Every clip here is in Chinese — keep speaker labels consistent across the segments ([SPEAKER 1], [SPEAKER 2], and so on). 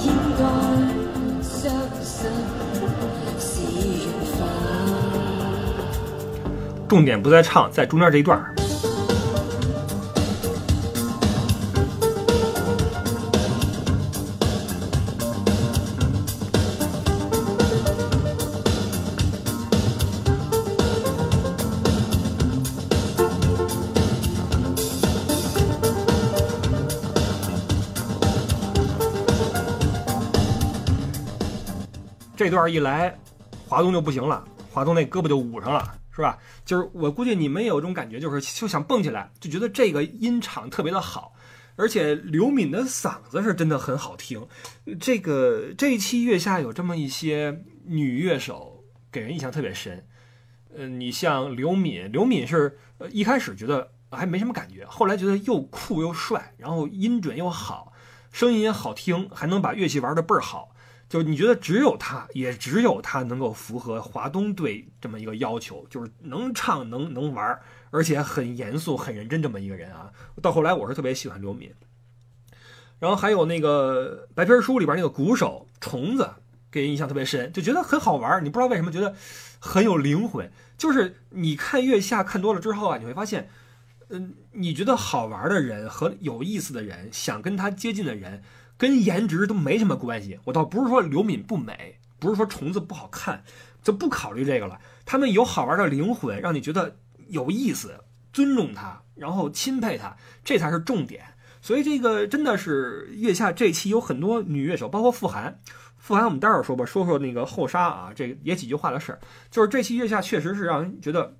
[SPEAKER 1] 应该相信是缘分。
[SPEAKER 2] 重点不在唱，在中间这一段儿。一来，华东就不行了，华东那胳膊就捂上了，是吧？就是我估计你们有这种感觉，就是就想蹦起来，就觉得这个音场特别的好，而且刘敏的嗓子是真的很好听。这个这一期月下有这么一些女乐手，给人印象特别深。呃，你像刘敏，刘敏是一开始觉得还没什么感觉，后来觉得又酷又帅，然后音准又好，声音也好听，还能把乐器玩的倍儿好。就你觉得只有他，也只有他能够符合华东队这么一个要求，就是能唱能能玩，而且很严肃很认真这么一个人啊。到后来我是特别喜欢刘敏，然后还有那个白皮书里边那个鼓手虫子，给人印象特别深，就觉得很好玩。你不知道为什么觉得很有灵魂，就是你看月下看多了之后啊，你会发现，嗯，你觉得好玩的人和有意思的人，想跟他接近的人。跟颜值都没什么关系，我倒不是说刘敏不美，不是说虫子不好看，就不考虑这个了。他们有好玩的灵魂，让你觉得有意思，尊重他，然后钦佩他，这才是重点。所以这个真的是月下这期有很多女乐手，包括傅寒。傅寒我们待会儿说吧，说说那个后沙啊，这也几句话的事儿。就是这期月下确实是让人觉得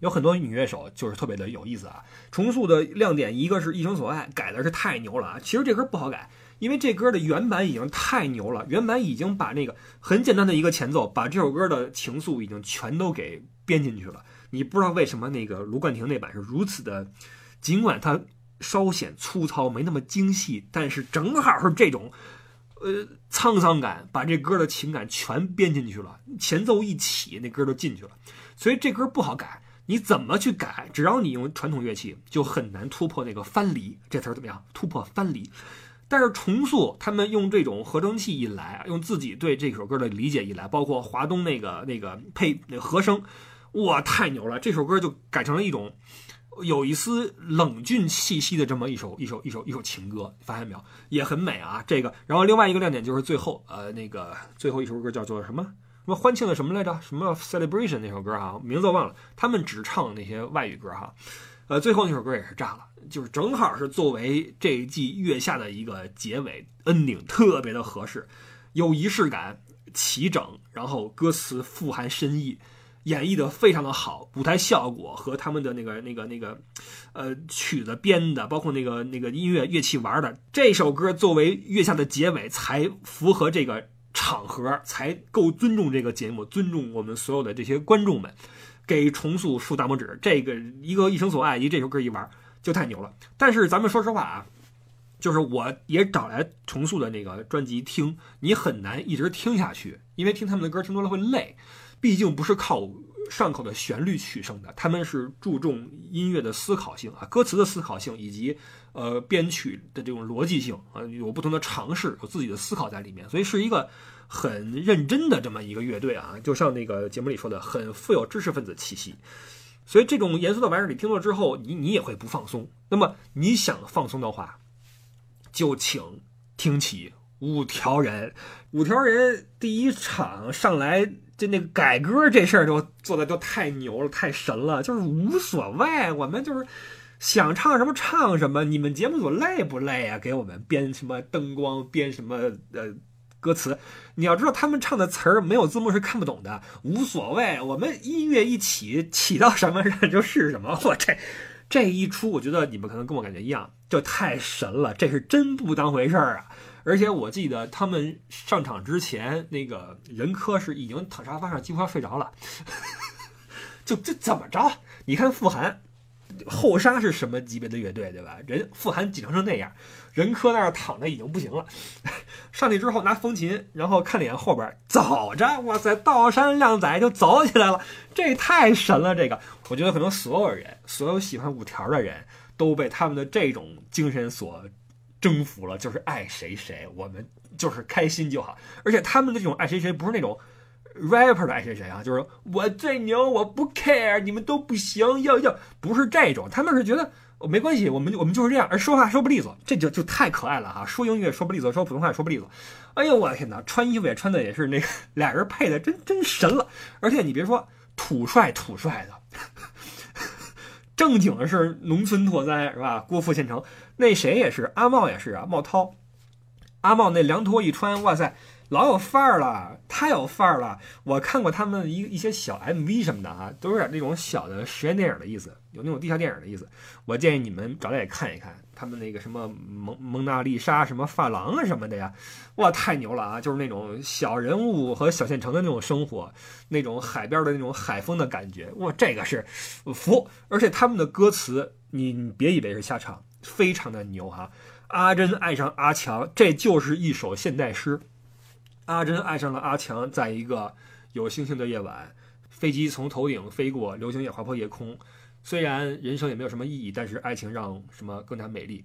[SPEAKER 2] 有很多女乐手，就是特别的有意思啊。重塑的亮点一个是一生所爱，改的是太牛了啊。其实这歌不好改。因为这歌的原版已经太牛了，原版已经把那个很简单的一个前奏，把这首歌的情愫已经全都给编进去了。你不知道为什么那个卢冠廷那版是如此的，尽管它稍显粗糙，没那么精细，但是正好是这种，呃，沧桑感，把这歌的情感全编进去了。前奏一起，那歌就进去了。所以这歌不好改，你怎么去改？只要你用传统乐器，就很难突破那个翻离这词儿怎么样？突破翻离。但是重塑他们用这种合成器一来，用自己对这首歌的理解一来，包括华东那个那个配那和声，哇，太牛了！这首歌就改成了一种有一丝冷峻气息的这么一首一首一首一首情歌，发现没有？也很美啊！这个，然后另外一个亮点就是最后，呃，那个最后一首歌叫做什么？什么欢庆的什么来着？什么 celebration 那首歌哈，名字我忘了。他们只唱那些外语歌哈。呃，最后那首歌也是炸了，就是正好是作为这一季月下的一个结尾 ending，特别的合适，有仪式感，齐整，然后歌词富含深意，演绎的非常的好，舞台效果和他们的那个那个那个，呃，曲子编的，包括那个那个音乐乐器玩的，这首歌作为月下的结尾，才符合这个场合，才够尊重这个节目，尊重我们所有的这些观众们。给重塑竖大拇指，这个一个一生所爱，以这首歌一玩就太牛了。但是咱们说实话啊，就是我也找来重塑的那个专辑听，你很难一直听下去，因为听他们的歌听多了会累。毕竟不是靠上口的旋律取胜的，他们是注重音乐的思考性啊，歌词的思考性以及呃编曲的这种逻辑性啊，有不同的尝试，有自己的思考在里面，所以是一个。很认真的这么一个乐队啊，就像那个节目里说的，很富有知识分子气息。所以这种严肃的玩意儿你听了之后，你你也会不放松。那么你想放松的话，就请听起五条人。五条人第一场上来就那个改歌这事儿就做的就太牛了，太神了，就是无所谓，我们就是想唱什么唱什么。你们节目组累不累啊？给我们编什么灯光，编什么呃。歌词，你要知道他们唱的词儿没有字幕是看不懂的，无所谓，我们音乐一起起到什么上就是什么。我这这一出，我觉得你们可能跟我感觉一样，就太神了，这是真不当回事儿啊！而且我记得他们上场之前，那个任科是已经躺沙发上几乎要睡着了，就这怎么着？你看傅寒。后沙是什么级别的乐队，对吧？人傅寒紧张成那样，任科那儿躺着已经不行了。上去之后拿风琴，然后看脸后边走着，哇塞，道山靓仔就走起来了，这太神了！这个，我觉得可能所有人，所有喜欢五条的人都被他们的这种精神所征服了，就是爱谁谁，我们就是开心就好。而且他们的这种爱谁谁不是那种 rapper 的爱谁谁啊，就是我最牛，我不 care，你们都不行，要要不是这种，他们是觉得。没关系，我们我们就是这样，而说话说不利索，这就就太可爱了哈！说英语也说不利索，说普通话也说不利索。哎呦我的天哪，穿衣服也穿的也是那个俩人配的真真神了。而且你别说土帅土帅的，正经的是农村拓哉是吧？郭富县城那谁也是，阿茂也是啊，茂涛，阿茂那凉拖一穿，哇塞！老有范儿了，太有范儿了！我看过他们一一些小 MV 什么的啊，都有点那种小的实验电影的意思，有那种地下电影的意思。我建议你们找来看一看他们那个什么蒙蒙娜丽莎、什么发廊啊什么的呀，哇，太牛了啊！就是那种小人物和小县城的那种生活，那种海边的那种海风的感觉，哇，这个是服！而且他们的歌词，你你别以为是瞎唱，非常的牛哈！阿珍爱上阿强，这就是一首现代诗。阿珍爱上了阿强，在一个有星星的夜晚，飞机从头顶飞过，流星也划破夜空。虽然人生也没有什么意义，但是爱情让什么更加美丽？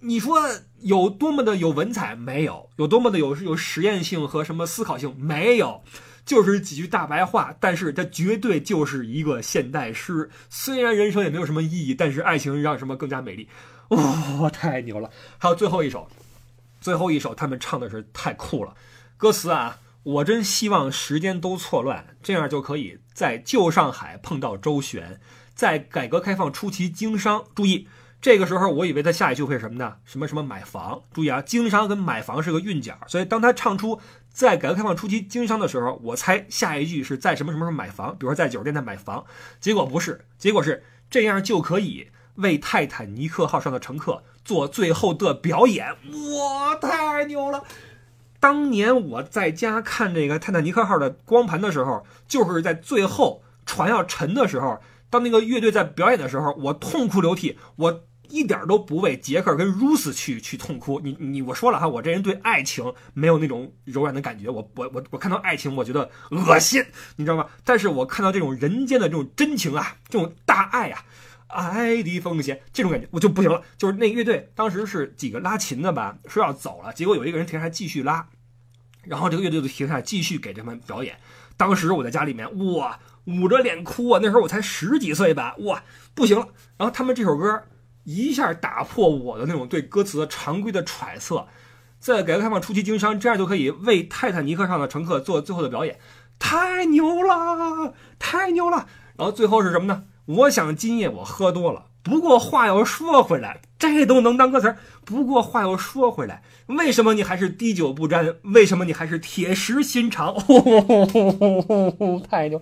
[SPEAKER 2] 你说有多么的有文采？没有，有多么的有有实验性和什么思考性？没有，就是几句大白话。但是它绝对就是一个现代诗。虽然人生也没有什么意义，但是爱情让什么更加美丽？哇，太牛了！还有最后一首，最后一首他们唱的是太酷了。歌词啊，我真希望时间都错乱，这样就可以在旧上海碰到周旋，在改革开放初期经商。注意，这个时候我以为他下一句会是什么呢？什么什么买房？注意啊，经商跟买房是个韵脚，所以当他唱出在改革开放初期经商的时候，我猜下一句是在什么什么时候买房，比如说在酒店在买房。结果不是，结果是这样就可以为泰坦尼克号上的乘客做最后的表演。哇，太牛了！当年我在家看这个泰坦尼克号的光盘的时候，就是在最后船要沉的时候，当那个乐队在表演的时候，我痛哭流涕，我一点都不为杰克跟 Rose 去去痛哭。你 你我说了哈，我这人对爱情没有那种柔软的感觉，我我我我看到爱情我觉得恶心，你知道吗？但是我看到这种人间的这种真情啊，这种大爱啊，爱的奉献这种感觉我就不行了。就是那乐队当时是几个拉琴的吧，说要走了，结果有一个人停下来继续拉。然后这个乐队就停下来继续给他们表演。当时我在家里面，哇，捂着脸哭啊！那时候我才十几岁吧，哇，不行了。然后他们这首歌一下打破我的那种对歌词的常规的揣测，在改革开放初期经商，这样就可以为泰坦尼克上的乘客做最后的表演，太牛了，太牛了。然后最后是什么呢？我想今夜我喝多了。不过话又说回来，这都能当歌词儿。不过话又说回来，为什么你还是滴酒不沾？为什么你还是铁石心肠？太牛！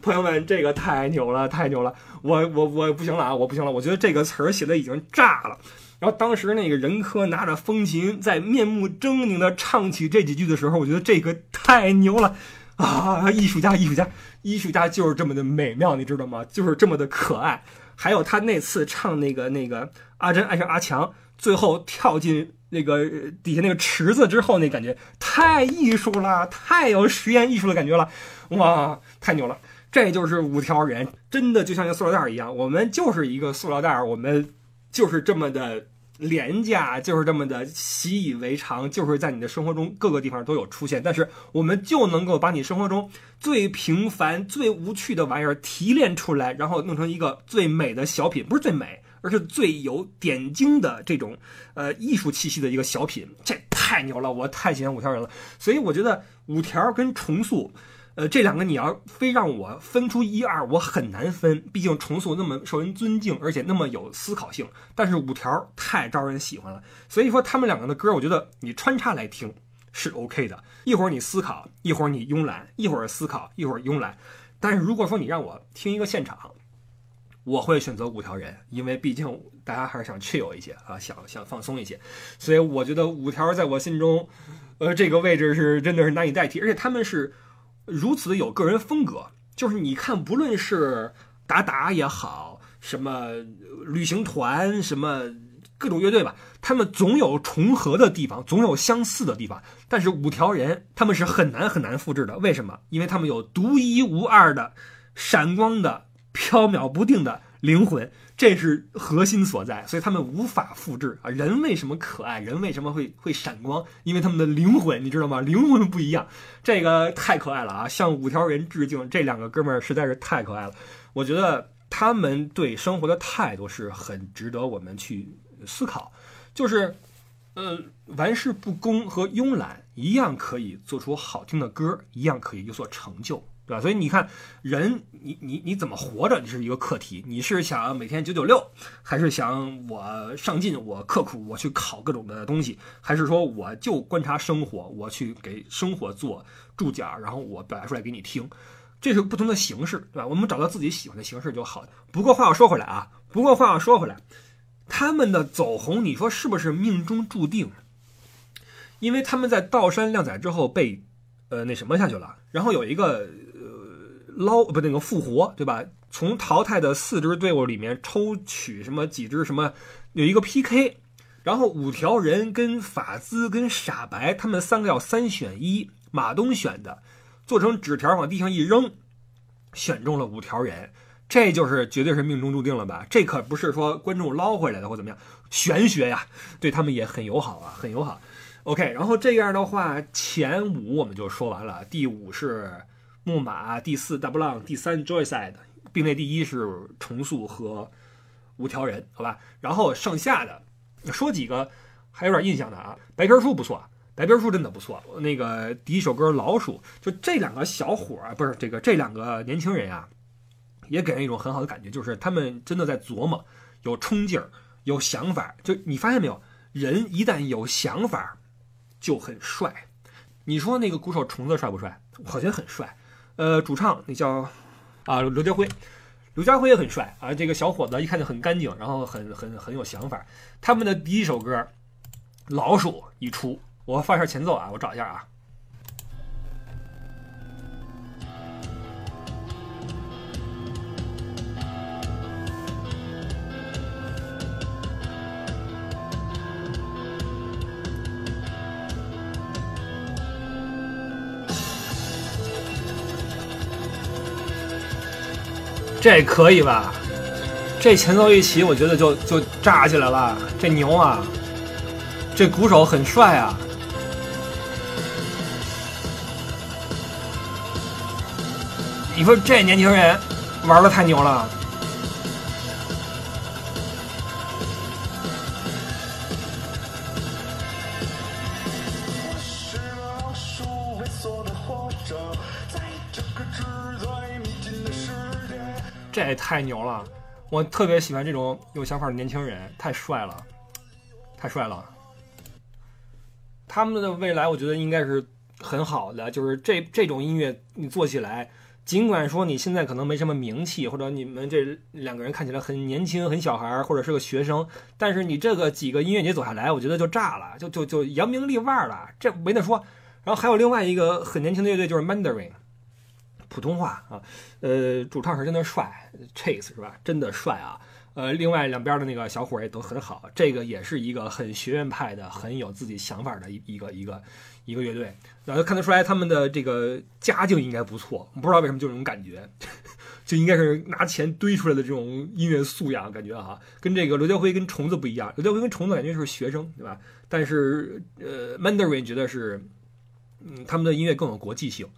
[SPEAKER 2] 朋友们，这个太牛了，太牛了！我我我不行了啊，我不行了！我觉得这个词儿写的已经炸了。然后当时那个任科拿着风琴，在面目狰狞的唱起这几句的时候，我觉得这个太牛了啊！艺术家，艺术家，艺术家就是这么的美妙，你知道吗？就是这么的可爱。还有他那次唱那个那个阿珍爱上阿强，最后跳进那个底下那个池子之后，那感觉太艺术了，太有实验艺术的感觉了，哇，太牛了！这就是五条人，真的就像一个塑料袋一样，我们就是一个塑料袋，我们就是这么的。廉价就是这么的习以为常，就是在你的生活中各个地方都有出现，但是我们就能够把你生活中最平凡、最无趣的玩意儿提炼出来，然后弄成一个最美的小品，不是最美，而是最有点睛的这种呃艺术气息的一个小品，这太牛了，我太喜欢五条人了，所以我觉得五条跟重塑。呃，这两个你要非让我分出一二，我很难分。毕竟重塑那么受人尊敬，而且那么有思考性。但是五条太招人喜欢了，所以说他们两个的歌，我觉得你穿插来听是 OK 的。一会儿你思考，一会儿你慵懒，一会儿思考，一会儿慵懒。但是如果说你让我听一个现场，我会选择五条人，因为毕竟大家还是想 chill 一些啊，想想放松一些。所以我觉得五条在我心中，呃，这个位置是真的是难以代替，而且他们是。如此的有个人风格，就是你看，不论是达达也好，什么旅行团，什么各种乐队吧，他们总有重合的地方，总有相似的地方。但是五条人他们是很难很难复制的，为什么？因为他们有独一无二的、闪光的、飘渺不定的灵魂。这是核心所在，所以他们无法复制啊。人为什么可爱？人为什么会会闪光？因为他们的灵魂，你知道吗？灵魂不一样，这个太可爱了啊！向五条人致敬，这两个哥们儿实在是太可爱了。我觉得他们对生活的态度是很值得我们去思考，就是，呃，玩世不恭和慵懒一样可以做出好听的歌，一样可以有所成就。对吧？所以你看，人你你你怎么活着，这是一个课题。你是想每天九九六，还是想我上进，我刻苦，我去考各种的东西，还是说我就观察生活，我去给生活做注脚，然后我表达出来给你听？这是不同的形式，对吧？我们找到自己喜欢的形式就好。不过话又说回来啊，不过话又说回来，他们的走红，你说是不是命中注定？因为他们在道山靓仔之后被呃那什么下去了，然后有一个。捞不那个复活对吧？从淘汰的四支队伍里面抽取什么几支什么，有一个 PK，然后五条人跟法兹跟傻白他们三个要三选一，马东选的，做成纸条往地上一扔，选中了五条人，这就是绝对是命中注定了吧？这可不是说观众捞回来的或怎么样，玄学呀，对他们也很友好啊，很友好。OK，然后这样的话，前五我们就说完了，第五是。木马第四大波浪第三 Joyside 并列第一是重塑和五条人，好吧。然后剩下的说几个还有点印象的啊，白皮书不错，白皮书真的不错。那个第一首歌老鼠，就这两个小伙儿不是这个这两个年轻人啊，也给人一种很好的感觉，就是他们真的在琢磨，有冲劲儿，有想法。就你发现没有，人一旦有想法就很帅。你说那个鼓手虫子帅不帅？我觉得很帅。呃，主唱那叫啊刘家辉，刘家辉也很帅啊。这个小伙子一看就很干净，然后很很很有想法。他们的第一首歌《老鼠》一出，我放一下前奏啊，我找一下啊。这可以吧？这前奏一起，我觉得就就炸起来了，这牛啊！这鼓手很帅啊！你说这年轻人玩的太牛了！太牛了！我特别喜欢这种有想法的年轻人，太帅了，太帅了。他们的未来，我觉得应该是很好的。就是这这种音乐，你做起来，尽管说你现在可能没什么名气，或者你们这两个人看起来很年轻、很小孩，或者是个学生，但是你这个几个音乐节走下来，我觉得就炸了，就就就扬名立万了，这没得说。然后还有另外一个很年轻的乐队，就是 Mandarin。普通话啊，呃，主唱是真的帅，Chase 是吧？真的帅啊！呃，另外两边的那个小伙也都很好，这个也是一个很学院派的、很有自己想法的一一个一个一个乐队。然后看得出来他们的这个家境应该不错，不知道为什么就这种感觉，就应该是拿钱堆出来的这种音乐素养感觉哈。跟这个刘家辉跟虫子不一样，刘家辉跟虫子感觉是学生对吧？但是呃，Mandarin 觉得是，嗯，他们的音乐更有国际性。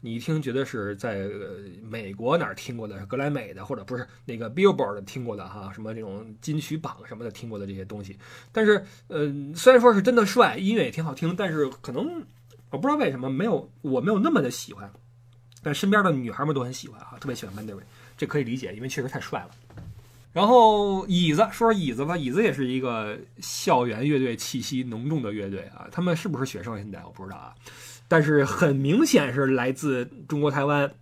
[SPEAKER 2] 你一听觉得是在呃美国哪儿听过的，格莱美的或者不是那个 Billboard 听过的哈，什么这种金曲榜什么的听过的这些东西。但是，呃，虽然说是真的帅，音乐也挺好听，但是可能我不知道为什么没有我没有那么的喜欢。但身边的女孩们都很喜欢啊，特别喜欢 Mandarin，这可以理解，因为确实太帅了。然后椅子说说椅子吧，椅子也是一个校园乐队气息浓重的乐队啊。他们是不是学生？现在我不知道啊。但是很明显是来自中国台湾，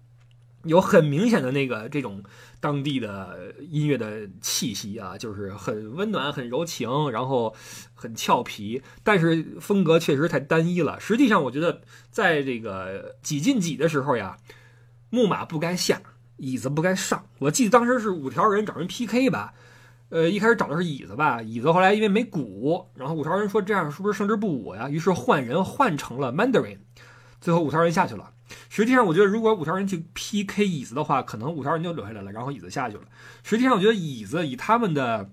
[SPEAKER 2] 有很明显的那个这种当地的音乐的气息啊，就是很温暖、很柔情，然后很俏皮，但是风格确实太单一了。实际上，我觉得在这个几进几的时候呀，木马不该下，椅子不该上。我记得当时是五条人找人 PK 吧，呃，一开始找的是椅子吧，椅子后来因为没鼓，然后五条人说这样是不是胜之不武呀？于是换人换成了 Mandarin。最后五条人下去了，实际上，我觉得如果五条人去 PK 椅子的话，可能五条人就留下来了，然后椅子下去了。实际上，我觉得椅子以他们的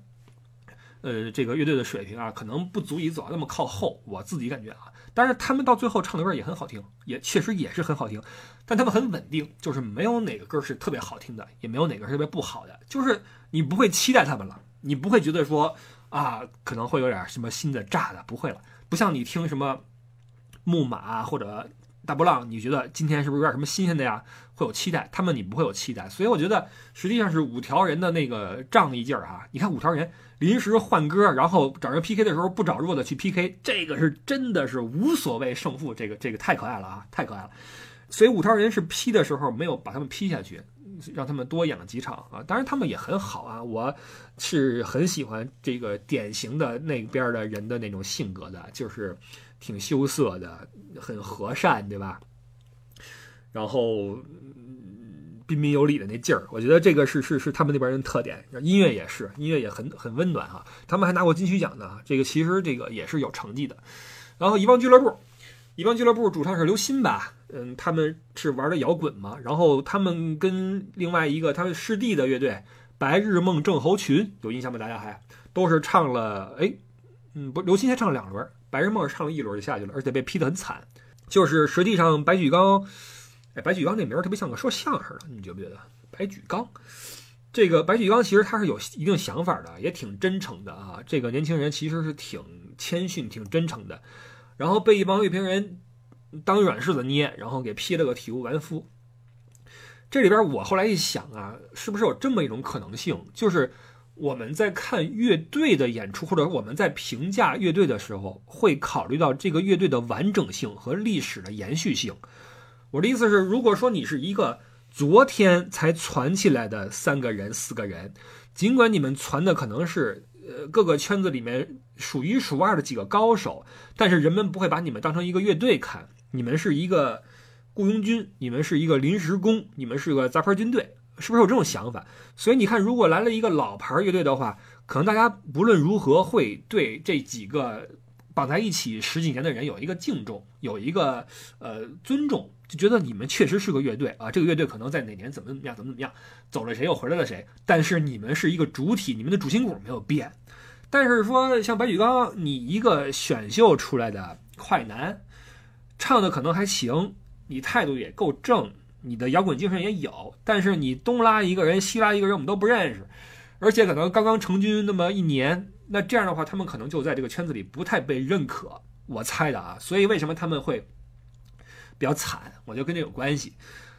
[SPEAKER 2] 呃这个乐队的水平啊，可能不足以走到那么靠后。我自己感觉啊，但是他们到最后唱的歌也很好听，也确实也是很好听。但他们很稳定，就是没有哪个歌是特别好听的，也没有哪个是特别不好的，就是你不会期待他们了，你不会觉得说啊可能会有点什么新的炸的，不会了。不像你听什么木马或者。大波浪，你觉得今天是不是有点什么新鲜的呀？会有期待，他们你不会有期待，所以我觉得实际上是五条人的那个仗义劲儿啊！你看五条人临时换歌，然后找人 PK 的时候不找弱的去 PK，这个是真的是无所谓胜负，这个这个太可爱了啊，太可爱了！所以五条人是 P 的时候没有把他们 P 下去，让他们多演了几场啊。当然他们也很好啊，我是很喜欢这个典型的那边的人的那种性格的，就是挺羞涩的。很和善，对吧？然后彬彬有礼的那劲儿，我觉得这个是是是他们那边人特点。音乐也是，音乐也很很温暖哈。他们还拿过金曲奖呢，这个其实这个也是有成绩的。然后一帮俱乐部，一帮俱乐部主唱是刘鑫吧？嗯，他们是玩的摇滚嘛。然后他们跟另外一个他们师弟的乐队白日梦症候群有印象吗？大家还都是唱了哎，嗯，不，刘鑫才唱了两轮。白日梦唱了一轮就下去了，而且被批得很惨。就是实际上白举纲，哎，白举纲这名儿特别像个说相声的，你觉不觉得？白举纲，这个白举纲其实他是有一定想法的，也挺真诚的啊。这个年轻人其实是挺谦逊、挺真诚的，然后被一帮乐评人当软柿子捏，然后给批了个体无完肤。这里边我后来一想啊，是不是有这么一种可能性，就是？我们在看乐队的演出，或者我们在评价乐队的时候，会考虑到这个乐队的完整性和历史的延续性。我的意思是，如果说你是一个昨天才传起来的三个人、四个人，尽管你们传的可能是呃各个圈子里面数一数二的几个高手，但是人们不会把你们当成一个乐队看，你们是一个雇佣军，你们是一个临时工，你们是个杂牌军队。是不是有这种想法？所以你看，如果来了一个老牌乐队的话，可能大家不论如何会对这几个绑在一起十几年的人有一个敬重，有一个呃尊重，就觉得你们确实是个乐队啊。这个乐队可能在哪年怎么怎么样，怎么怎么样，走了谁又回来了谁，但是你们是一个主体，你们的主心骨没有变。但是说像白举纲，你一个选秀出来的快男，唱的可能还行，你态度也够正。你的摇滚精神也有，但是你东拉一个人，西拉一个人，我们都不认识，而且可能刚刚成军那么一年，那这样的话，他们可能就在这个圈子里不太被认可，我猜的啊。所以为什么他们会比较惨？我觉得跟这有关系。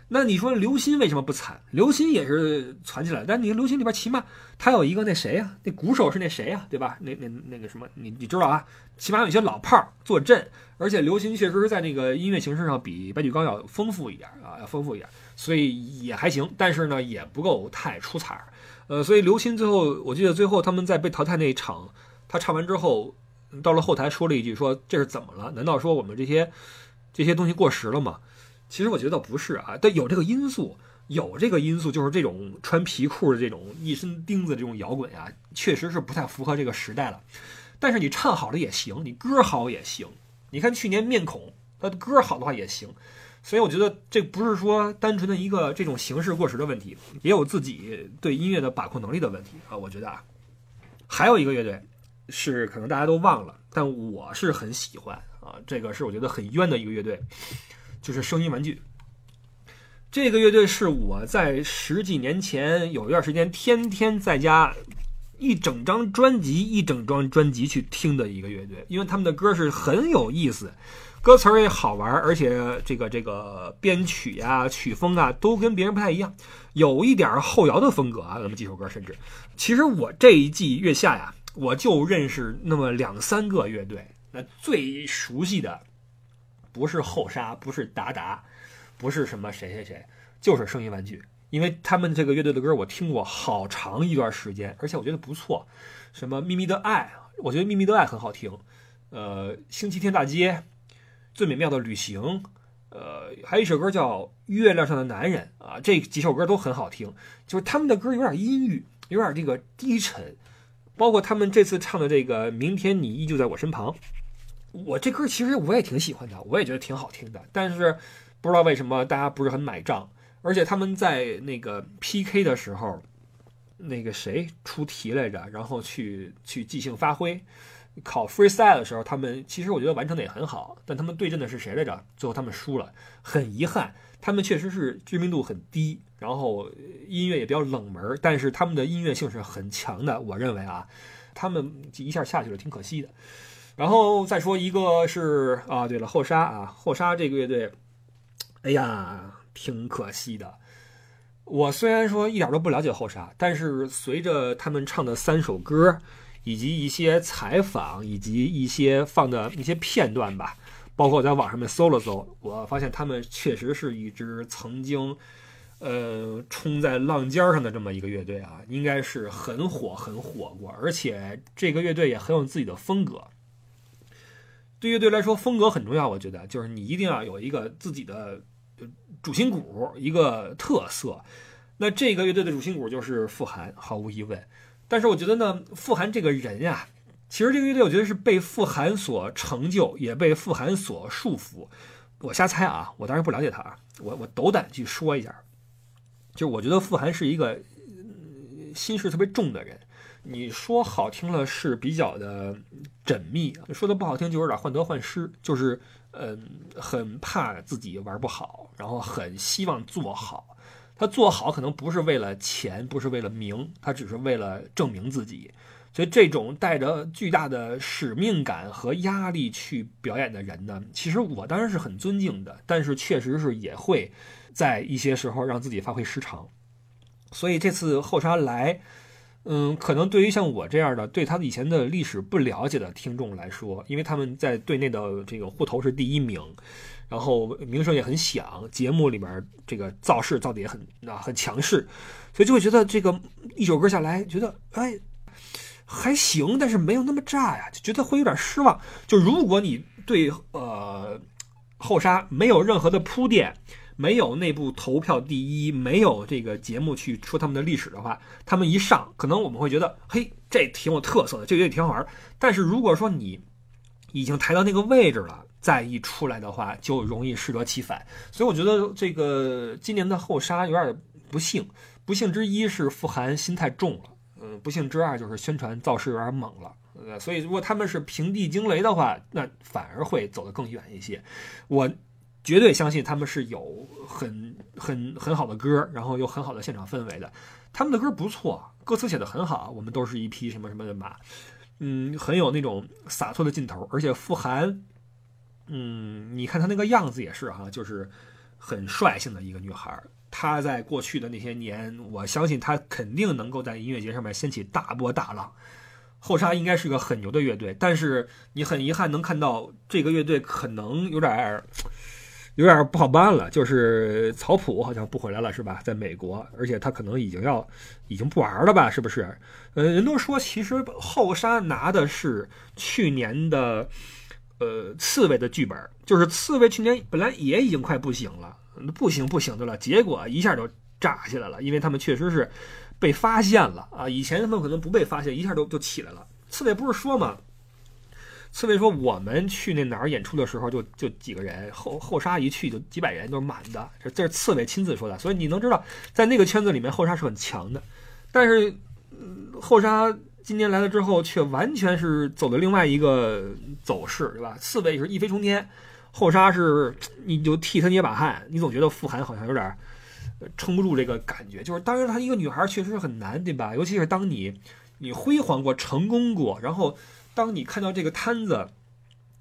[SPEAKER 2] 那你说刘鑫为什么不惨？刘鑫也是传起来，但你看刘鑫里边起码他有一个那谁呀？那鼓手是那谁呀？对吧？那那那个什么，你你知道啊？起码有一些老炮儿坐镇，而且刘鑫确实是在那个音乐形式上比白举纲要丰富一点啊，要丰富一点，所以也还行。但是呢，也不够太出彩儿。呃，所以刘鑫最后，我记得最后他们在被淘汰那一场，他唱完之后，到了后台说了一句：“说这是怎么了？难道说我们这些这些东西过时了吗？”其实我觉得不是啊，但有这个因素，有这个因素，就是这种穿皮裤的这种一身钉子这种摇滚呀，确实是不太符合这个时代了。但是你唱好了也行，你歌好也行。你看去年面孔，他的歌好的话也行。所以我觉得这不是说单纯的一个这种形式过时的问题，也有自己对音乐的把控能力的问题啊。我觉得啊，还有一个乐队是可能大家都忘了，但我是很喜欢啊，这个是我觉得很冤的一个乐队。就是声音玩具，这个乐队是我在十几年前有一段时间天天在家一整张专辑一整张专辑去听的一个乐队，因为他们的歌是很有意思，歌词也好玩，而且这个这个编曲呀、曲风啊都跟别人不太一样，有一点后摇的风格啊，那么几首歌，甚至其实我这一季月下呀，我就认识那么两三个乐队，那最熟悉的。不是后沙，不是达达，不是什么谁谁谁，就是声音玩具。因为他们这个乐队的歌我听过好长一段时间，而且我觉得不错。什么秘密的爱，我觉得秘密的爱很好听。呃，星期天大街，最美妙的旅行，呃，还有一首歌叫月亮上的男人啊，这几首歌都很好听。就是他们的歌有点阴郁，有点这个低沉，包括他们这次唱的这个明天你依旧在我身旁。我这歌其实我也挺喜欢的，我也觉得挺好听的。但是不知道为什么大家不是很买账，而且他们在那个 PK 的时候，那个谁出题来着，然后去去即兴发挥。考 freestyle 的时候，他们其实我觉得完成的也很好，但他们对阵的是谁来着？最后他们输了，很遗憾。他们确实是知名度很低，然后音乐也比较冷门，但是他们的音乐性是很强的。我认为啊，他们一下下去了，挺可惜的。然后再说一个是啊，对了，后沙啊，后沙这个乐队，哎呀，挺可惜的。我虽然说一点都不了解后沙，但是随着他们唱的三首歌。以及一些采访，以及一些放的一些片段吧，包括在网上面搜了搜，我发现他们确实是一支曾经，呃，冲在浪尖上的这么一个乐队啊，应该是很火很火过，而且这个乐队也很有自己的风格。对乐队来说，风格很重要，我觉得就是你一定要有一个自己的主心骨，一个特色。那这个乐队的主心骨就是傅寒，毫无疑问。但是我觉得呢，傅寒这个人呀，其实这个乐队我觉得是被傅寒所成就，也被傅寒所束缚。我瞎猜啊，我当然不了解他啊，我我斗胆去说一下，就是我觉得傅寒是一个心事特别重的人。你说好听了是比较的缜密，说的不好听就有点患得患失，就是嗯，很怕自己玩不好，然后很希望做好。他做好可能不是为了钱，不是为了名，他只是为了证明自己。所以这种带着巨大的使命感和压力去表演的人呢，其实我当然是很尊敬的，但是确实是也会在一些时候让自己发挥失常。所以这次后沙来，嗯，可能对于像我这样的对他以前的历史不了解的听众来说，因为他们在队内的这个户头是第一名。然后名声也很响，节目里面这个造势造的也很啊很强势，所以就会觉得这个一首歌下来，觉得哎还行，但是没有那么炸呀，就觉得会有点失望。就如果你对呃后沙没有任何的铺垫，没有内部投票第一，没有这个节目去说他们的历史的话，他们一上，可能我们会觉得嘿这挺有特色的，这个也挺好玩。但是如果说你已经抬到那个位置了。再一出来的话，就容易适得其反，所以我觉得这个今年的后沙有点不幸。不幸之一是傅寒心太重了，嗯，不幸之二就是宣传造势有点猛了。呃，所以如果他们是平地惊雷的话，那反而会走得更远一些。我绝对相信他们是有很很很好的歌，然后有很好的现场氛围的。他们的歌不错，歌词写的很好。我们都是一匹什么什么的马，嗯，很有那种洒脱的劲头，而且傅寒。嗯，你看她那个样子也是哈，就是很率性的一个女孩。她在过去的那些年，我相信她肯定能够在音乐节上面掀起大波大浪。后沙应该是个很牛的乐队，但是你很遗憾能看到这个乐队可能有点儿有点不好办了。就是曹普好像不回来了，是吧？在美国，而且他可能已经要已经不玩了吧？是不是？呃，人都说其实后沙拿的是去年的。呃，刺猬的剧本就是刺猬去年本来也已经快不行了，不行不行的了，结果一下就炸起来了，因为他们确实是被发现了啊！以前他们可能不被发现，一下都就起来了。刺猬不是说吗？刺猬说我们去那哪儿演出的时候就就几个人，后后沙一去就几百人都是满的，这这是刺猬亲自说的，所以你能知道在那个圈子里面后沙是很强的，但是后沙。今年来了之后，却完全是走的另外一个走势，对吧？刺猬是一飞冲天，后沙是你就替他捏把汗，你总觉得傅寒好像有点撑不住这个感觉。就是当然，她一个女孩确实是很难，对吧？尤其是当你你辉煌过、成功过，然后当你看到这个摊子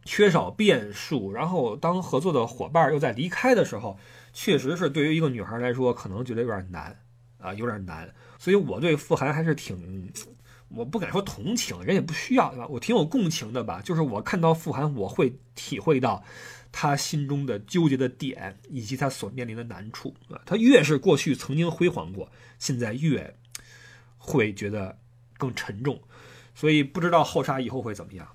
[SPEAKER 2] 缺少变数，然后当合作的伙伴又在离开的时候，确实是对于一个女孩来说，可能觉得有点难啊，有点难。所以我对傅寒还是挺。我不敢说同情，人也不需要，对吧？我挺有共情的吧。就是我看到傅寒，我会体会到他心中的纠结的点，以及他所面临的难处啊。他越是过去曾经辉煌过，现在越会觉得更沉重。所以不知道后沙以后会怎么样。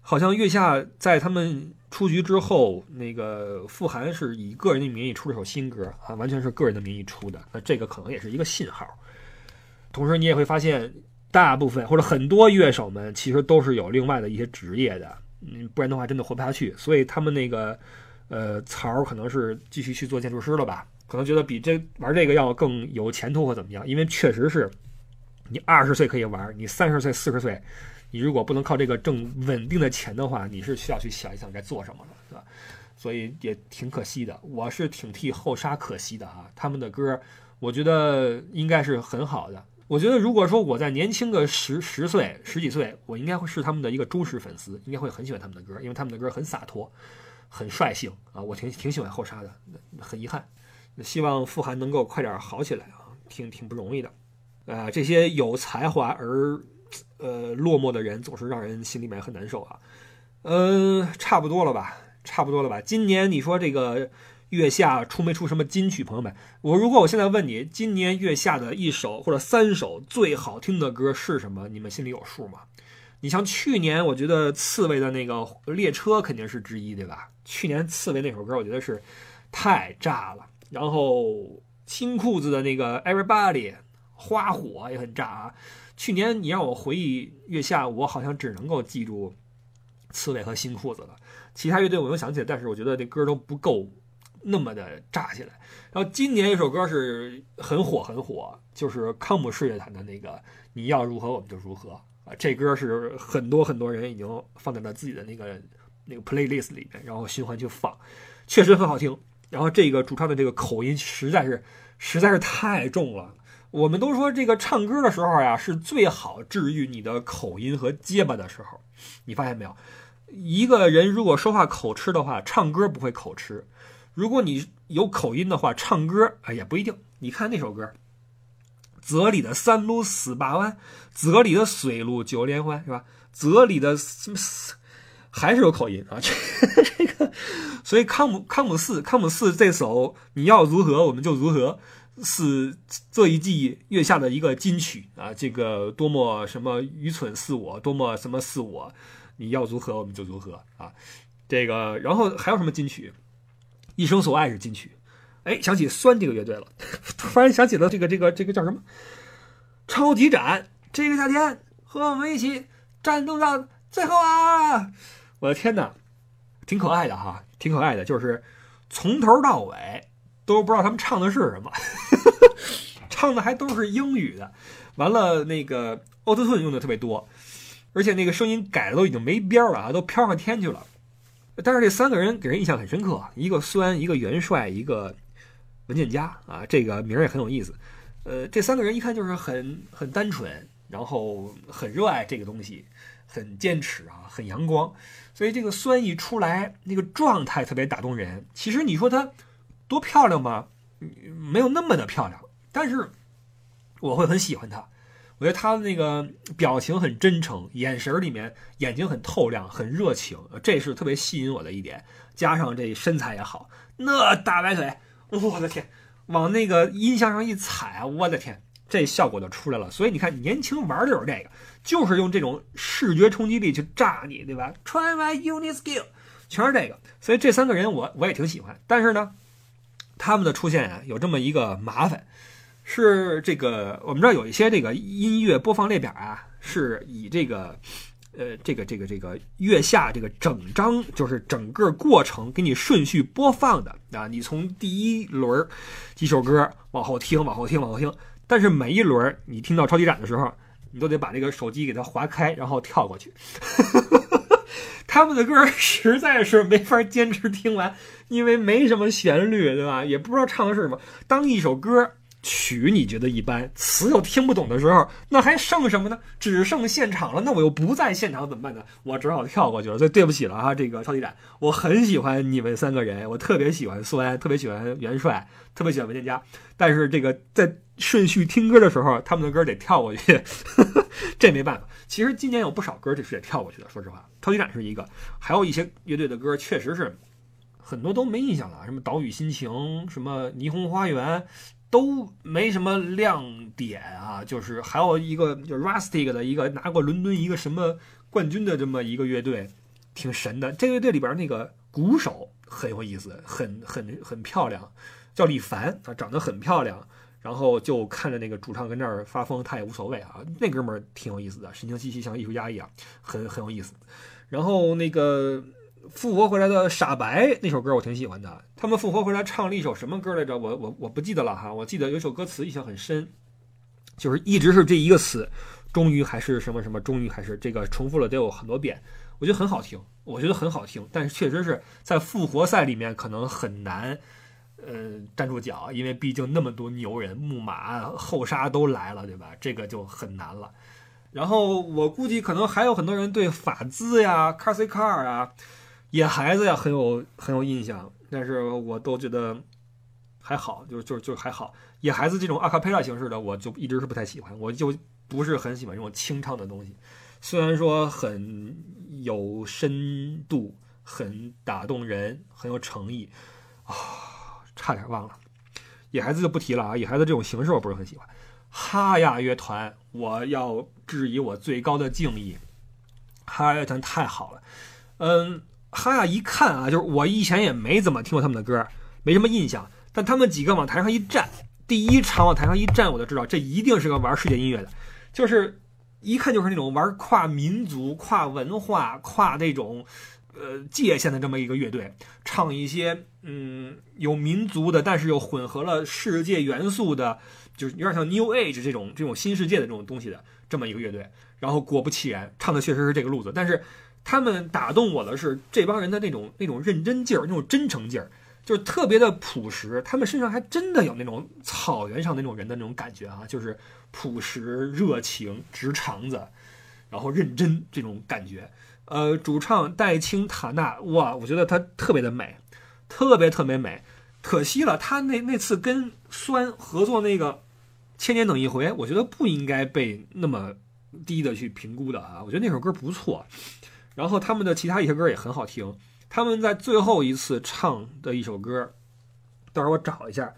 [SPEAKER 2] 好像月下在他们出局之后，那个傅寒是以个人的名义出了首新歌啊，完全是个人的名义出的。那这个可能也是一个信号。同时，你也会发现。大部分或者很多乐手们其实都是有另外的一些职业的，嗯，不然的话真的活不下去。所以他们那个呃，曹可能是继续去做建筑师了吧？可能觉得比这玩这个要更有前途或怎么样？因为确实是，你二十岁可以玩，你三十岁、四十岁，你如果不能靠这个挣稳定的钱的话，你是需要去想一想该做什么了，对吧？所以也挺可惜的，我是挺替后沙可惜的啊。他们的歌，我觉得应该是很好的。我觉得如果说我在年轻个十十岁、十几岁，我应该会是他们的一个忠实粉丝，应该会很喜欢他们的歌，因为他们的歌很洒脱。很率性啊，我挺挺喜欢后沙的，很遗憾，希望傅寒能够快点好起来啊，挺挺不容易的，啊，这些有才华而呃落寞的人总是让人心里面很难受啊，嗯，差不多了吧，差不多了吧，今年你说这个月下出没出什么金曲？朋友们，我如果我现在问你，今年月下的一首或者三首最好听的歌是什么？你们心里有数吗？你像去年，我觉得刺猬的那个列车肯定是之一，对吧？去年刺猬那首歌，我觉得是太炸了。然后新裤子的那个 Everybody 花火也很炸啊。去年你让我回忆月下，我好像只能够记住刺猬和新裤子了。其他乐队我能想起来，但是我觉得那歌都不够那么的炸起来。然后今年一首歌是很火很火，就是康姆士乐团的那个你要如何我们就如何。啊这歌是很多很多人已经放在了自己的那个那个 playlist 里面，然后循环去放，确实很好听。然后这个主唱的这个口音实在是实在是太重了。我们都说这个唱歌的时候呀，是最好治愈你的口音和结巴的时候。你发现没有？一个人如果说话口吃的话，唱歌不会口吃；如果你有口音的话，唱歌哎也不一定。你看那首歌。泽里的三路十八弯，泽里的水路九连环，是吧？泽里的什么还是有口音啊？这 这个，所以康姆康姆四康姆四这首你要如何我们就如何，是这一季月下的一个金曲啊！这个多么什么愚蠢似我，多么什么似我，你要如何我们就如何啊！这个，然后还有什么金曲？一生所爱是金曲。哎，想起酸这个乐队了，突然想起了这个这个这个叫什么？超级展，这个夏天和我们一起战斗到最后啊！我的天哪，挺可爱的哈，挺可爱的，就是从头到尾都不知道他们唱的是什么，唱的还都是英语的。完了，那个奥特顿用的特别多，而且那个声音改的都已经没边儿了啊，都飘上天去了。但是这三个人给人印象很深刻，一个酸，一个元帅，一个。文件夹啊，这个名儿也很有意思。呃，这三个人一看就是很很单纯，然后很热爱这个东西，很坚持啊，很阳光。所以这个酸一出来，那个状态特别打动人。其实你说他多漂亮吗？没有那么的漂亮，但是我会很喜欢她。我觉得她的那个表情很真诚，眼神里面眼睛很透亮，很热情，这是特别吸引我的一点。加上这身材也好，那大白腿。我的天，往那个音箱上一踩，我的天，这效果就出来了。所以你看，年轻玩的就是这个，就是用这种视觉冲击力去炸你，对吧？Try my unique skill，全是这个。所以这三个人我我也挺喜欢。但是呢，他们的出现啊，有这么一个麻烦，是这个我们知道有一些这个音乐播放列表啊，是以这个。呃，这个这个这个月下这个整张就是整个过程给你顺序播放的啊，你从第一轮几首歌往后听，往后听，往后听。但是每一轮你听到超级展的时候，你都得把这个手机给它划开，然后跳过去。他们的歌实在是没法坚持听完，因为没什么旋律，对吧？也不知道唱的是什么。当一首歌。曲你觉得一般，词又听不懂的时候，那还剩什么呢？只剩现场了。那我又不在现场怎么办呢？我只好跳过去了。所以对不起了哈，这个超级展，我很喜欢你们三个人，我特别喜欢苏安，特别喜欢元帅，特别喜欢文件夹。但是这个在顺序听歌的时候，他们的歌得跳过去，这没办法。其实今年有不少歌这是得跳过去的。说实话，超级展是一个，还有一些乐队的歌确实是很多都没印象了，什么岛屿心情，什么霓虹花园。都没什么亮点啊，就是还有一个就是 Rustic 的一个拿过伦敦一个什么冠军的这么一个乐队，挺神的。这个乐队里边那个鼓手很有意思，很很很漂亮，叫李凡啊，长得很漂亮。然后就看着那个主唱跟那儿发疯，他也无所谓啊。那哥们儿挺有意思的，神经兮兮像艺术家一样，很很有意思。然后那个复活回来的傻白那首歌我挺喜欢的。他们复活回来唱了一首什么歌来着？我我我不记得了哈。我记得有一首歌词印象很深，就是一直是这一个词，终于还是什么什么，终于还是这个重复了得有很多遍，我觉得很好听，我觉得很好听。但是确实是在复活赛里面可能很难，呃，站住脚，因为毕竟那么多牛人、木马、后沙都来了，对吧？这个就很难了。然后我估计可能还有很多人对法兹呀、卡西卡尔啊、野孩子呀很有很有印象，但是我都觉得还好，就就就还好。野孩子这种阿卡贝拉形式的，我就一直是不太喜欢，我就不是很喜欢这种清唱的东西。虽然说很有深度、很打动人、很有诚意啊，差点忘了。野孩子就不提了啊，野孩子这种形式我不是很喜欢。哈亚乐团，我要质疑我最高的敬意。哈亚乐团太好了，嗯，哈亚一看啊，就是我以前也没怎么听过他们的歌，没什么印象。但他们几个往台上一站，第一场往台上一站，我就知道这一定是个玩世界音乐的，就是一看就是那种玩跨民族、跨文化、跨那种呃界限的这么一个乐队，唱一些嗯有民族的，但是又混合了世界元素的。就是有点像 New Age 这种这种新世界的这种东西的这么一个乐队，然后果不其然，唱的确实是这个路子。但是他们打动我的是这帮人的那种那种认真劲儿，那种真诚劲儿，就是特别的朴实。他们身上还真的有那种草原上那种人的那种感觉啊，就是朴实、热情、直肠子，然后认真这种感觉。呃，主唱戴青塔纳，哇，我觉得她特别的美，特别特别美。可惜了，她那那次跟酸合作那个。千年等一回，我觉得不应该被那么低的去评估的啊！我觉得那首歌不错，然后他们的其他一些歌也很好听。他们在最后一次唱的一首歌，到时候我找一下，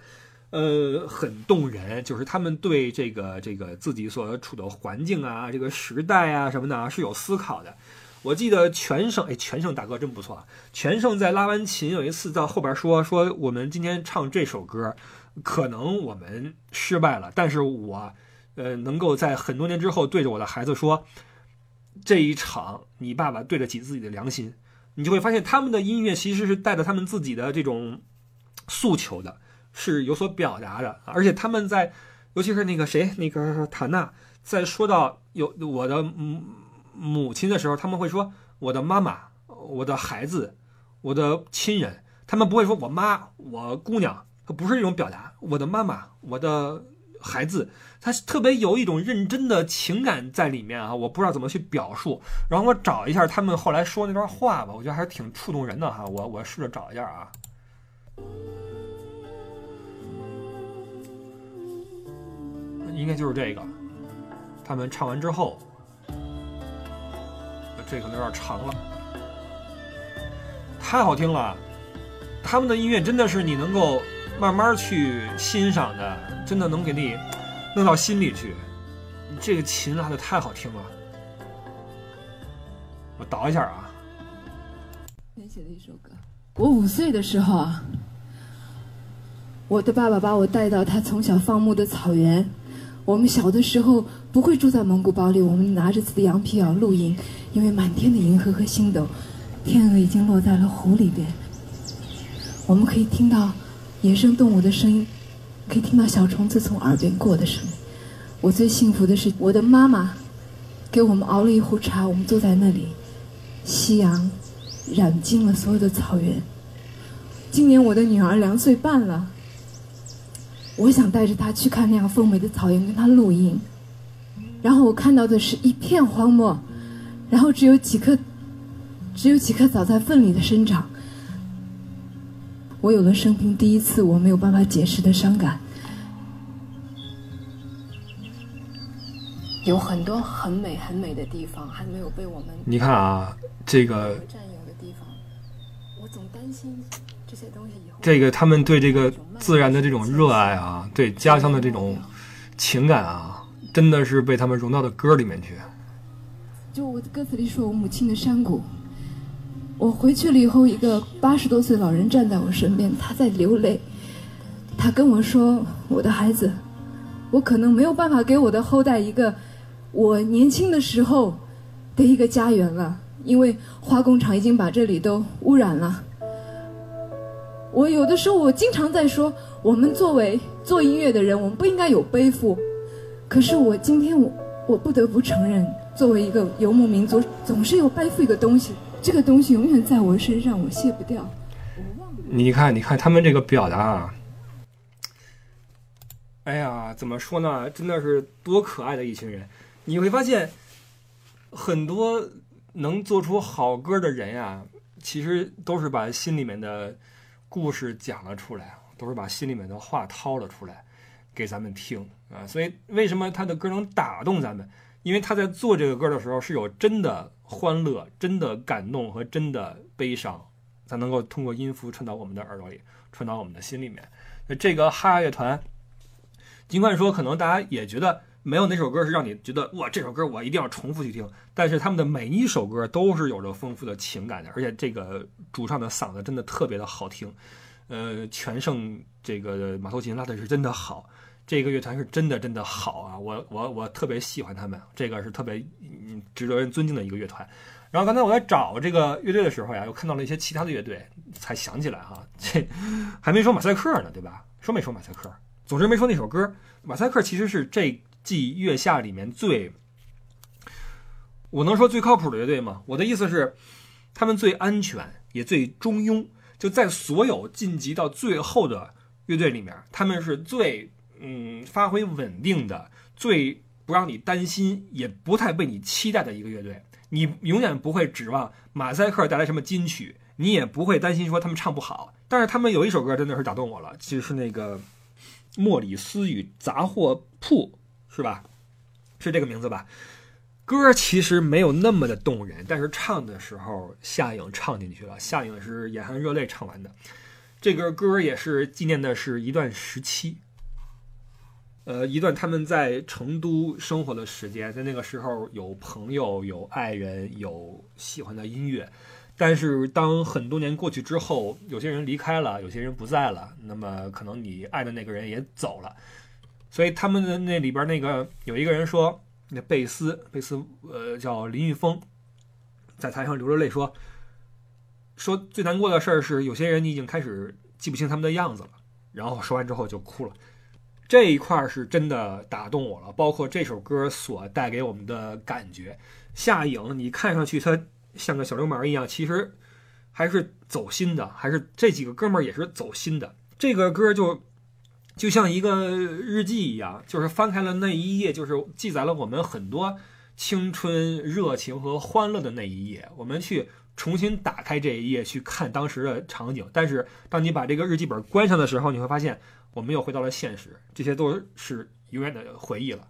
[SPEAKER 2] 呃，很动人，就是他们对这个这个自己所处的环境啊、这个时代啊什么的啊是有思考的。我记得全胜，哎，全胜大哥真不错啊！全胜在拉完琴有一次到后边说说，我们今天唱这首歌。可能我们失败了，但是我，呃，能够在很多年之后对着我的孩子说，这一场你爸爸对得起自己的良心，你就会发现他们的音乐其实是带着他们自己的这种诉求的，是有所表达的，而且他们在，尤其是那个谁，那个塔纳，在说到有我的嗯母亲的时候，他们会说我的妈妈、我的孩子、我的亲人，他们不会说我妈、我姑娘。不是这种表达，我的妈妈，我的孩子，他特别有一种认真的情感在里面啊，我不知道怎么去表述。然后我找一下他们后来说那段话吧，我觉得还是挺触动人的哈。我我试着找一下啊，应该就是这个。他们唱完之后，这可能有点长了，太好听了。他们的音乐真的是你能够。慢慢去欣赏的，真的能给你弄到心里去。这个琴拉的太好听了，我倒一下啊。
[SPEAKER 3] 写的一首歌。我五岁的时候啊，我的爸爸把我带到他从小放牧的草原。我们小的时候不会住在蒙古包里，我们拿着自己的羊皮袄露营，因为满天的银河和星斗，天鹅已经落在了湖里边，我们可以听到。野生动物的声音，可以听到小虫子从耳边过的声音。我最幸福的是，我的妈妈给我们熬了一壶茶，我们坐在那里，夕阳染尽了所有的草原。今年我的女儿两岁半了，我想带着他去看那样丰美的草原，跟他露营。然后我看到的是一片荒漠，然后只有几棵，只有几棵草在奋力的生长。我有了生平第一次我没有办法解释的伤感，有很多很美很美的地方还没有被我们
[SPEAKER 2] 你看啊，这个
[SPEAKER 3] 占有的地方，我总担心这些东西以后
[SPEAKER 2] 这个他们对这个自然的这种热爱啊，对家乡的这种情感啊，真的是被他们融到的歌里面去。
[SPEAKER 3] 就我的歌词里说，我母亲的山谷。我回去了以后，一个八十多岁老人站在我身边，他在流泪。他跟我说：“我的孩子，我可能没有办法给我的后代一个我年轻的时候的一个家园了。因为化工厂已经把这里都污染了。我有的时候我经常在说，我们作为做音乐的人，我们不应该有背负。可是我今天我我不得不承认，作为一个游牧民族，总是要背负一个东西，这个东西永远在我身上，我卸不掉。
[SPEAKER 2] 你看，你看他们这个表达啊，哎呀，怎么说呢？真的是多可爱的一群人！你会发现，很多能做出好歌的人呀，其实都是把心里面的故事讲了出来，都是把心里面的话掏了出来给咱们听啊。所以，为什么他的歌能打动咱们？因为他在做这个歌的时候是有真的欢乐、真的感动和真的悲伤，才能够通过音符传到我们的耳朵里，传到我们的心里面。那这个哈亚乐团，尽管说可能大家也觉得没有哪首歌是让你觉得哇这首歌我一定要重复去听，但是他们的每一首歌都是有着丰富的情感的，而且这个主唱的嗓子真的特别的好听，呃，全胜这个马头琴拉的是真的好。这个乐团是真的真的好啊，我我我特别喜欢他们，这个是特别嗯值得人尊敬的一个乐团。然后刚才我在找这个乐队的时候呀，又看到了一些其他的乐队，才想起来哈，这还没说马赛克呢，对吧？说没说马赛克？总之没说那首歌。马赛克其实是这季月下里面最，我能说最靠谱的乐队吗？我的意思是，他们最安全，也最中庸，就在所有晋级到最后的乐队里面，他们是最。嗯，发挥稳定的，最不让你担心，也不太被你期待的一个乐队。你永远不会指望马赛克带来什么金曲，你也不会担心说他们唱不好。但是他们有一首歌真的是打动我了，其实是那个《莫里斯与杂货铺》，是吧？是这个名字吧？歌其实没有那么的动人，但是唱的时候夏颖唱进去了，夏颖是眼含热泪唱完的。这个歌也是纪念的是一段时期。呃，一段他们在成都生活的时间，在那个时候有朋友、有爱人、有喜欢的音乐，但是当很多年过去之后，有些人离开了，有些人不在了，那么可能你爱的那个人也走了，所以他们的那里边那个有一个人说，那贝斯，贝斯，呃，叫林玉峰，在台上流着泪说，说最难过的事儿是有些人你已经开始记不清他们的样子了，然后说完之后就哭了。这一块是真的打动我了，包括这首歌所带给我们的感觉。夏颖，你看上去他像个小流氓一样，其实还是走心的，还是这几个哥们儿也是走心的。这个歌就就像一个日记一样，就是翻开了那一页，就是记载了我们很多青春、热情和欢乐的那一页。我们去重新打开这一页，去看当时的场景。但是当你把这个日记本关上的时候，你会发现。我们又回到了现实，这些都是永远的回忆了。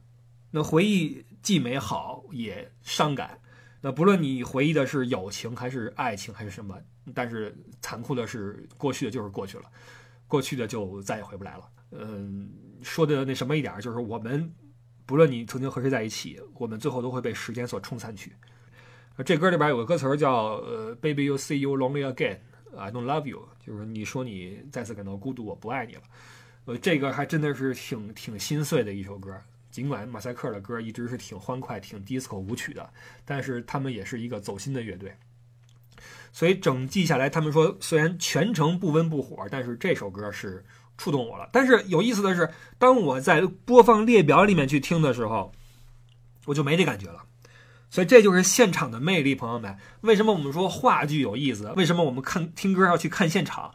[SPEAKER 2] 那回忆既美好也伤感。那不论你回忆的是友情还是爱情还是什么，但是残酷的是，过去的就是过去了，过去的就再也回不来了。嗯，说的那什么一点，就是我们不论你曾经和谁在一起，我们最后都会被时间所冲散去。这歌里边有个歌词叫“呃，Baby you see you lonely again, I don't love you”，就是你说你再次感到孤独，我不爱你了。呃，这个还真的是挺挺心碎的一首歌。尽管马赛克的歌一直是挺欢快、挺 disco 舞曲的，但是他们也是一个走心的乐队。所以整季下来，他们说虽然全程不温不火，但是这首歌是触动我了。但是有意思的是，当我在播放列表里面去听的时候，我就没这感觉了。所以这就是现场的魅力，朋友们。为什么我们说话剧有意思？为什么我们看听歌要去看现场？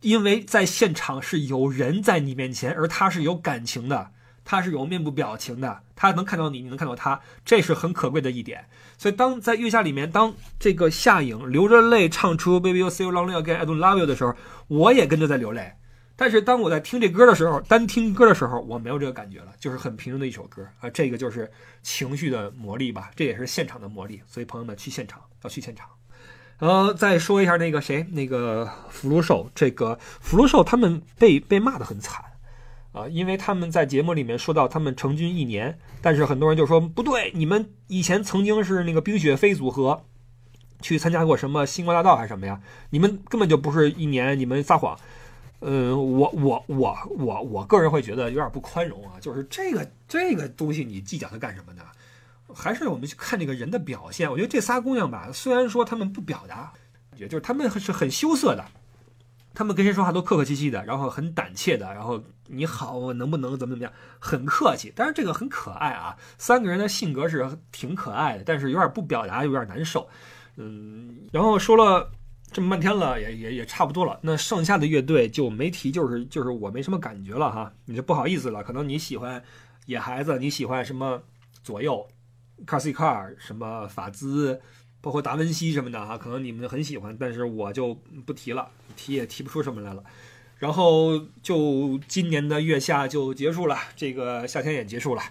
[SPEAKER 2] 因为在现场是有人在你面前，而他是有感情的，他是有面部表情的，他能看到你，你能看到他，这是很可贵的一点。所以当在月下里面，当这个夏颖流着泪唱出 Baby You See You Lonely Again I Don't Love You 的时候，我也跟着在流泪。但是当我在听这歌的时候，单听歌的时候，我没有这个感觉了，就是很平庸的一首歌啊。这个就是情绪的魔力吧，这也是现场的魔力。所以朋友们去现场要去现场。呃，再说一下那个谁，那个福禄寿，这个福禄寿他们被被骂的很惨啊，因为他们在节目里面说到他们成军一年，但是很多人就说不对，你们以前曾经是那个冰雪飞组合，去参加过什么星光大道还是什么呀？你们根本就不是一年，你们撒谎。嗯，我我我我我个人会觉得有点不宽容啊，就是这个这个东西你计较它干什么呢？还是我们去看这个人的表现。我觉得这仨姑娘吧，虽然说她们不表达，也就是她们是很羞涩的，她们跟谁说话都客客气气的，然后很胆怯的，然后你好，我能不能怎么怎么样，很客气。但是这个很可爱啊，三个人的性格是挺可爱的，但是有点不表达，有点难受。嗯，然后说了这么半天了，也也也差不多了。那剩下的乐队就没提，就是就是我没什么感觉了哈，你就不好意思了。可能你喜欢野孩子，你喜欢什么左右，Car C Car，什么法兹，包括达文西什么的哈，可能你们很喜欢，但是我就不提了，提也提不出什么来了。然后就今年的月下就结束了，这个夏天也结束了。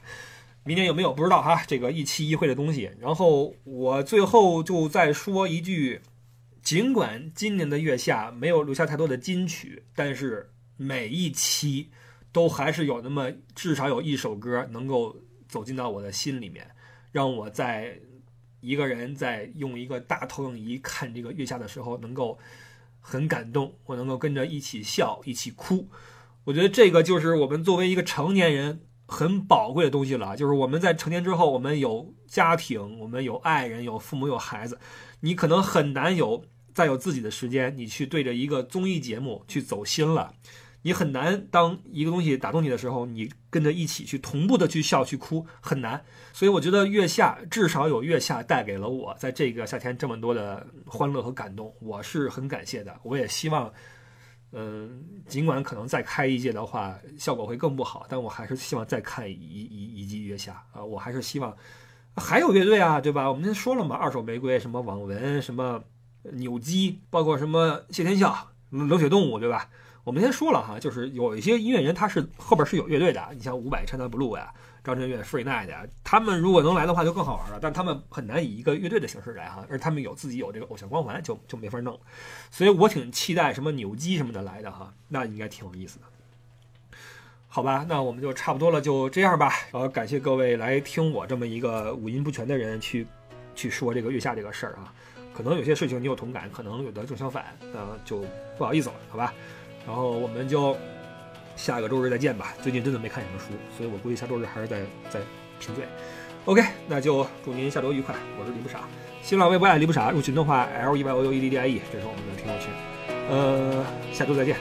[SPEAKER 2] 明年有没有不知道哈，这个一期一会的东西。然后我最后就再说一句，尽管今年的月下没有留下太多的金曲，但是每一期都还是有那么至少有一首歌能够走进到我的心里面，让我在一个人在用一个大投影仪看这个月下的时候能够很感动，我能够跟着一起笑，一起哭。我觉得这个就是我们作为一个成年人。很宝贵的东西了，就是我们在成年之后，我们有家庭，我们有爱人，有父母，有孩子，你可能很难有再有自己的时间，你去对着一个综艺节目去走心了，你很难当一个东西打动你的时候，你跟着一起去同步的去笑去哭，很难。所以我觉得月下至少有月下带给了我在这个夏天这么多的欢乐和感动，我是很感谢的。我也希望。嗯，尽管可能再开一届的话，效果会更不好，但我还是希望再看一一一季月下啊！我还是希望还有乐队啊，对吧？我们先说了嘛，二手玫瑰，什么网文，什么扭机，包括什么谢天笑、冷血动物，对吧？我们先说了哈，就是有一些音乐人他是后边是有乐队的，你像伍佰、China Blue 呀。张震岳、Free Night 呀，他们如果能来的话就更好玩了，但他们很难以一个乐队的形式来哈，而他们有自己有这个偶像光环，就就没法弄。所以我挺期待什么扭机什么的来的哈，那应该挺有意思的。好吧，那我们就差不多了，就这样吧。然后感谢各位来听我这么一个五音不全的人去去说这个月下这个事儿啊，可能有些事情你有同感，可能有的正相反，那，就不好意思了，好吧。然后我们就。下个周日再见吧。最近真的没看什么书，所以我估计下周日还是在在贫嘴。OK，那就祝您下周愉快。我是李不傻，新浪微博爱李不傻，入群的话 L E Y O U E D D I E，这是我们的听众群。呃，下周再见，